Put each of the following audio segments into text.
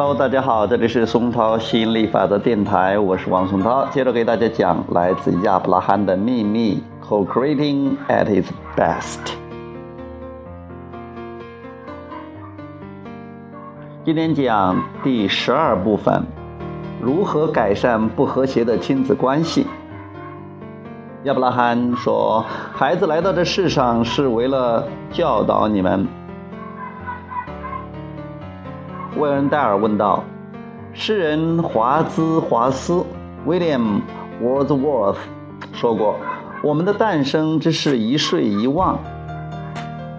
Hello，大家好，这里是松涛吸引力法则电台，我是王松涛，接着给大家讲来自亚伯拉罕的秘密，Co-creating at its best。今天讲第十二部分，如何改善不和谐的亲子关系。亚伯拉罕说：“孩子来到这世上是为了教导你们。”威恩戴尔问道：“诗人华兹华斯 （William Wordsworth） 说过，我们的诞生只是一睡一忘。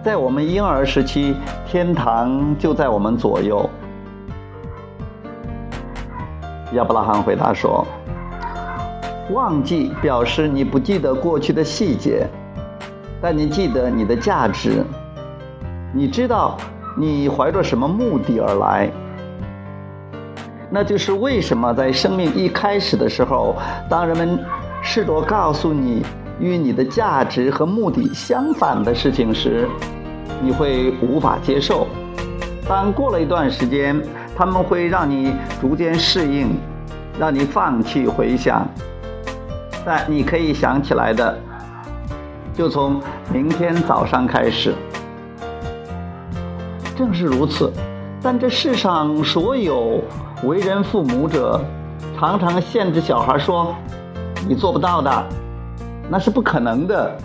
在我们婴儿时期，天堂就在我们左右。”亚伯拉罕回答说。忘记表示你不记得过去的细节，但你记得你的价值。你知道你怀着什么目的而来，那就是为什么在生命一开始的时候，当人们试图告诉你与你的价值和目的相反的事情时，你会无法接受。但过了一段时间，他们会让你逐渐适应，让你放弃回想。但你可以想起来的，就从明天早上开始。正是如此，但这世上所有为人父母者，常常限制小孩说：“你做不到的，那是不可能的。”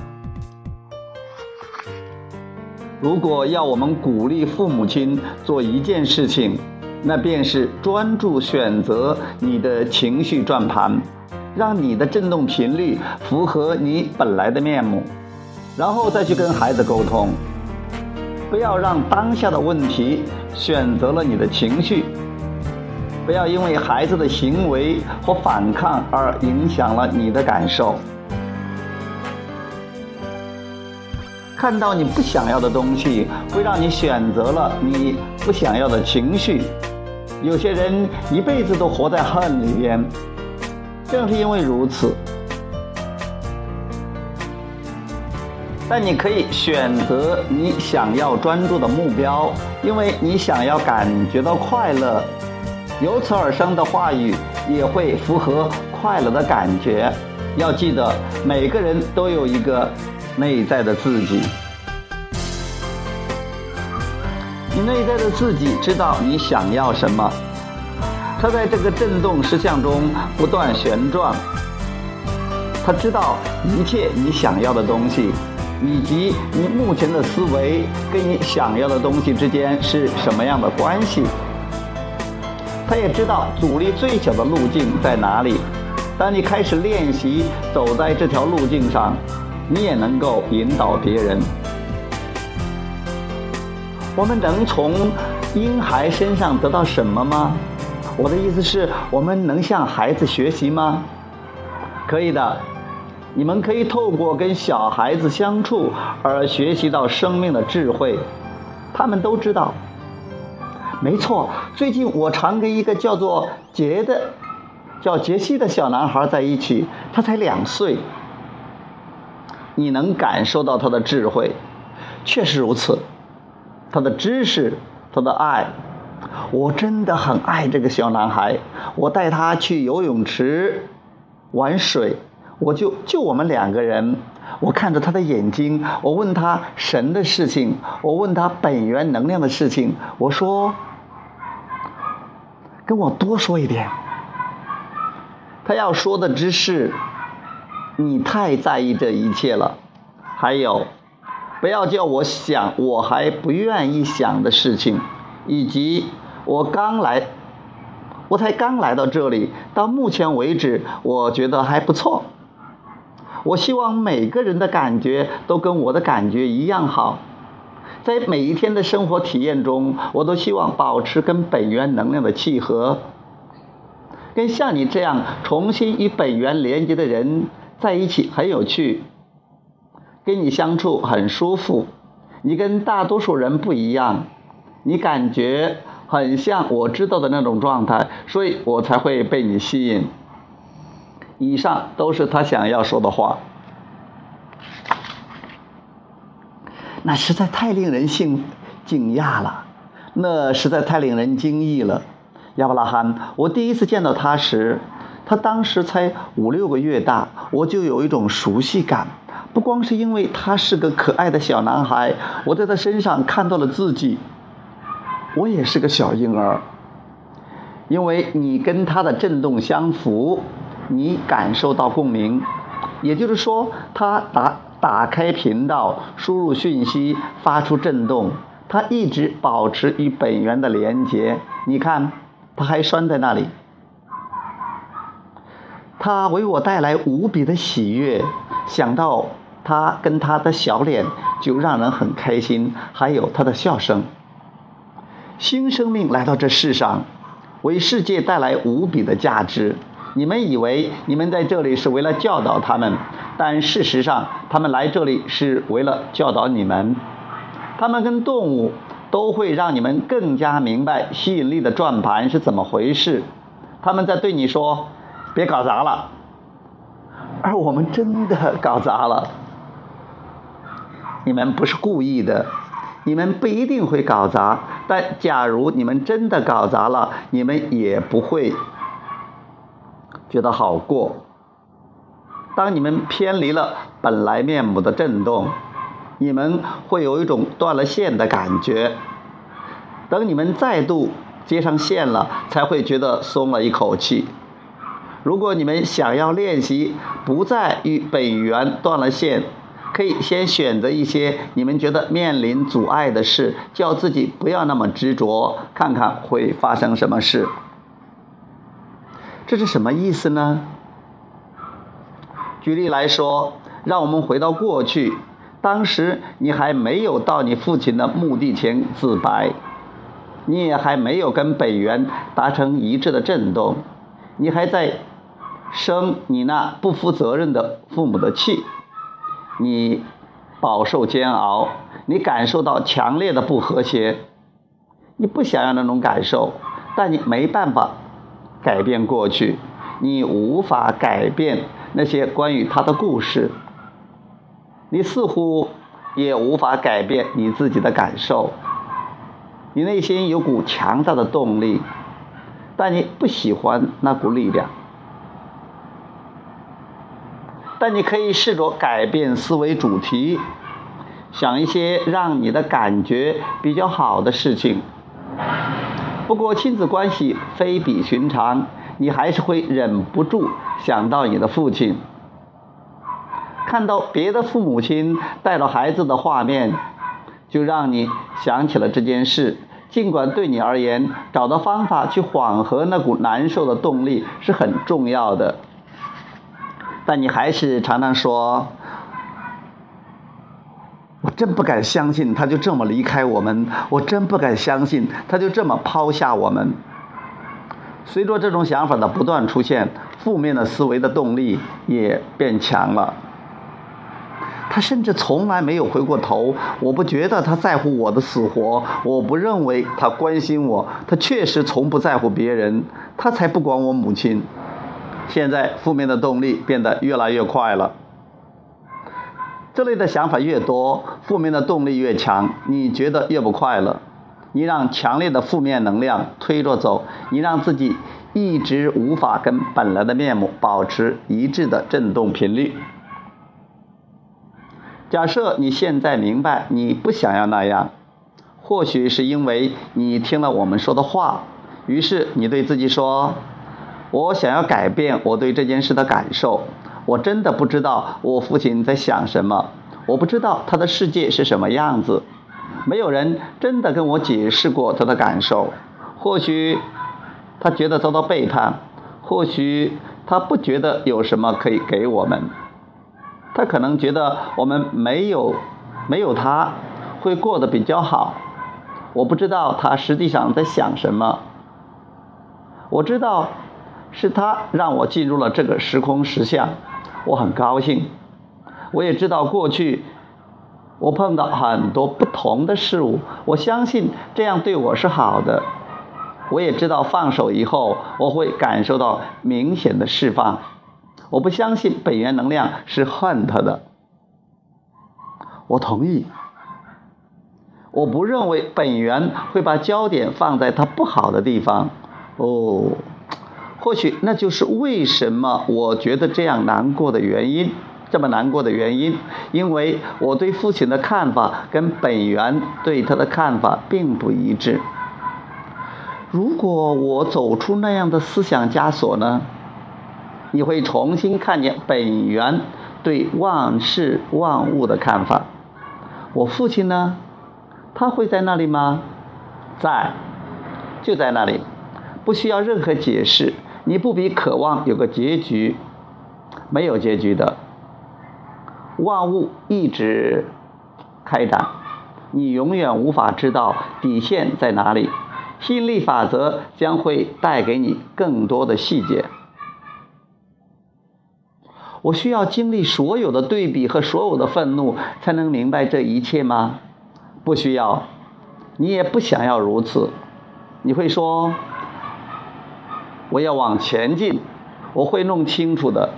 如果要我们鼓励父母亲做一件事情，那便是专注选择你的情绪转盘。让你的振动频率符合你本来的面目，然后再去跟孩子沟通。不要让当下的问题选择了你的情绪，不要因为孩子的行为或反抗而影响了你的感受。看到你不想要的东西，会让你选择了你不想要的情绪。有些人一辈子都活在恨里边。正是因为如此，但你可以选择你想要专注的目标，因为你想要感觉到快乐，由此而生的话语也会符合快乐的感觉。要记得，每个人都有一个内在的自己，你内在的自己知道你想要什么。他在这个振动实相中不断旋转，他知道一切你想要的东西，以及你目前的思维跟你想要的东西之间是什么样的关系。他也知道阻力最小的路径在哪里。当你开始练习走在这条路径上，你也能够引导别人。我们能从婴孩身上得到什么吗？我的意思是我们能向孩子学习吗？可以的，你们可以透过跟小孩子相处而学习到生命的智慧。他们都知道，没错。最近我常跟一个叫做杰的、叫杰西的小男孩在一起，他才两岁。你能感受到他的智慧，确实如此。他的知识，他的爱。我真的很爱这个小男孩，我带他去游泳池玩水，我就就我们两个人，我看着他的眼睛，我问他神的事情，我问他本源能量的事情，我说，跟我多说一点。他要说的只是，你太在意这一切了，还有，不要叫我想我还不愿意想的事情，以及。我刚来，我才刚来到这里，到目前为止，我觉得还不错。我希望每个人的感觉都跟我的感觉一样好，在每一天的生活体验中，我都希望保持跟本源能量的契合，跟像你这样重新与本源连接的人在一起很有趣，跟你相处很舒服。你跟大多数人不一样，你感觉。很像我知道的那种状态，所以我才会被你吸引。以上都是他想要说的话，那实在太令人兴惊讶了，那实在太令人惊异了。亚伯拉罕，我第一次见到他时，他当时才五六个月大，我就有一种熟悉感。不光是因为他是个可爱的小男孩，我在他身上看到了自己。我也是个小婴儿，因为你跟他的震动相符，你感受到共鸣。也就是说，他打打开频道，输入讯息，发出震动，他一直保持与本源的连接。你看。他还拴在那里，他为我带来无比的喜悦。想到他跟他的小脸，就让人很开心。还有他的笑声。新生命来到这世上，为世界带来无比的价值。你们以为你们在这里是为了教导他们，但事实上，他们来这里是为了教导你们。他们跟动物。都会让你们更加明白吸引力的转盘是怎么回事。他们在对你说：“别搞砸了。”而我们真的搞砸了。你们不是故意的，你们不一定会搞砸。但假如你们真的搞砸了，你们也不会觉得好过。当你们偏离了本来面目的震动。你们会有一种断了线的感觉，等你们再度接上线了，才会觉得松了一口气。如果你们想要练习不再与本源断了线，可以先选择一些你们觉得面临阻碍的事，叫自己不要那么执着，看看会发生什么事。这是什么意思呢？举例来说，让我们回到过去。当时你还没有到你父亲的墓地前自白，你也还没有跟北原达成一致的震动，你还在生你那不负责任的父母的气，你饱受煎熬，你感受到强烈的不和谐，你不想要那种感受，但你没办法改变过去，你无法改变那些关于他的故事。你似乎也无法改变你自己的感受，你内心有股强大的动力，但你不喜欢那股力量。但你可以试着改变思维主题，想一些让你的感觉比较好的事情。不过亲子关系非比寻常，你还是会忍不住想到你的父亲。看到别的父母亲带着孩子的画面，就让你想起了这件事。尽管对你而言，找到方法去缓和那股难受的动力是很重要的，但你还是常常说：“我真不敢相信他就这么离开我们，我真不敢相信他就这么抛下我们。”随着这种想法的不断出现，负面的思维的动力也变强了。他甚至从来没有回过头。我不觉得他在乎我的死活，我不认为他关心我。他确实从不在乎别人，他才不管我母亲。现在负面的动力变得越来越快了。这类的想法越多，负面的动力越强，你觉得越不快乐。你让强烈的负面能量推着走，你让自己一直无法跟本来的面目保持一致的振动频率。假设你现在明白你不想要那样，或许是因为你听了我们说的话，于是你对自己说：“我想要改变我对这件事的感受。我真的不知道我父亲在想什么，我不知道他的世界是什么样子。没有人真的跟我解释过他的感受。或许他觉得遭到背叛，或许他不觉得有什么可以给我们。”他可能觉得我们没有没有他会过得比较好，我不知道他实际上在想什么。我知道是他让我进入了这个时空实相，我很高兴。我也知道过去我碰到很多不同的事物，我相信这样对我是好的。我也知道放手以后我会感受到明显的释放。我不相信本源能量是恨他的。我同意。我不认为本源会把焦点放在他不好的地方。哦，或许那就是为什么我觉得这样难过的原因。这么难过的原因，因为我对父亲的看法跟本源对他的看法并不一致。如果我走出那样的思想枷锁呢？你会重新看见本源对万事万物的看法。我父亲呢？他会在那里吗？在，就在那里，不需要任何解释。你不比渴望有个结局，没有结局的。万物一直开展，你永远无法知道底线在哪里。吸引力法则将会带给你更多的细节。我需要经历所有的对比和所有的愤怒，才能明白这一切吗？不需要，你也不想要如此。你会说：“我要往前进，我会弄清楚的。”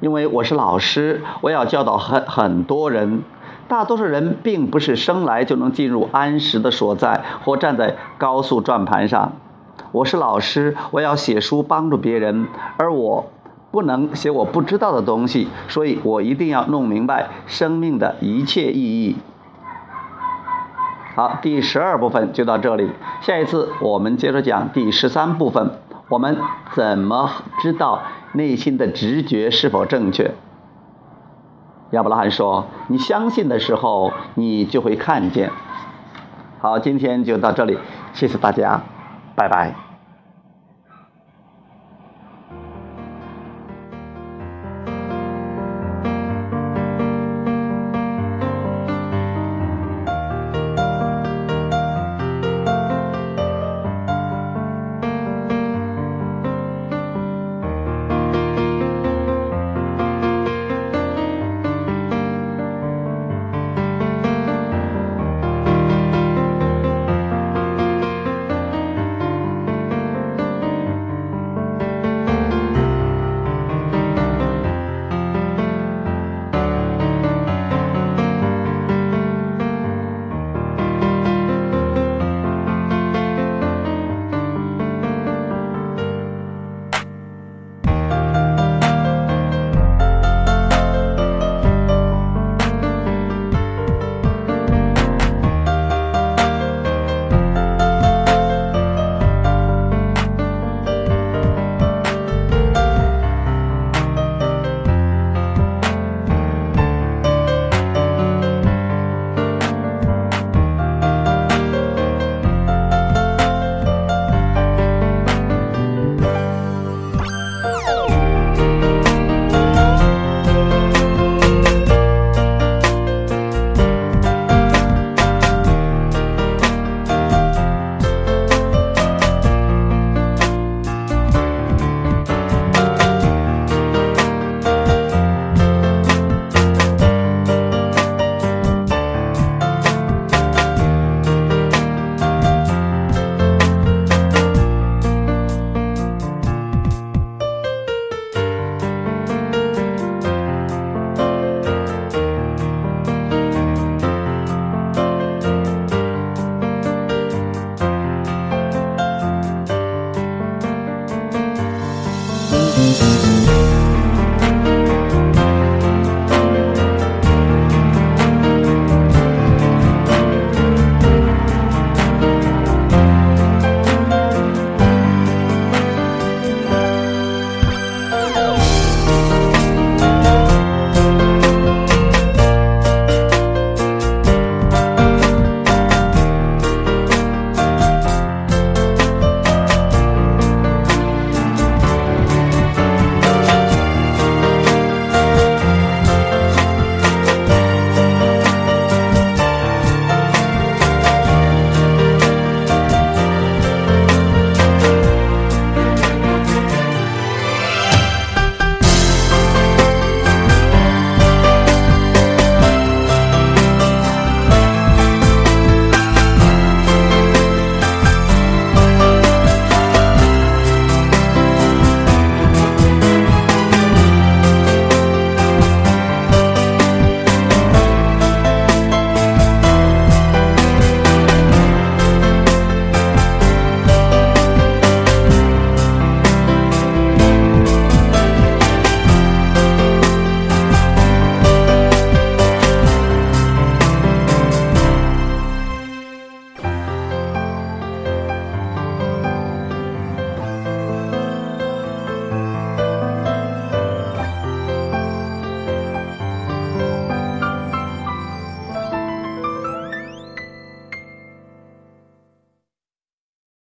因为我是老师，我要教导很很多人。大多数人并不是生来就能进入安时的所在，或站在高速转盘上。我是老师，我要写书帮助别人，而我不能写我不知道的东西，所以我一定要弄明白生命的一切意义。好，第十二部分就到这里，下一次我们接着讲第十三部分。我们怎么知道？内心的直觉是否正确？亚伯拉罕说：“你相信的时候，你就会看见。”好，今天就到这里，谢谢大家，拜拜。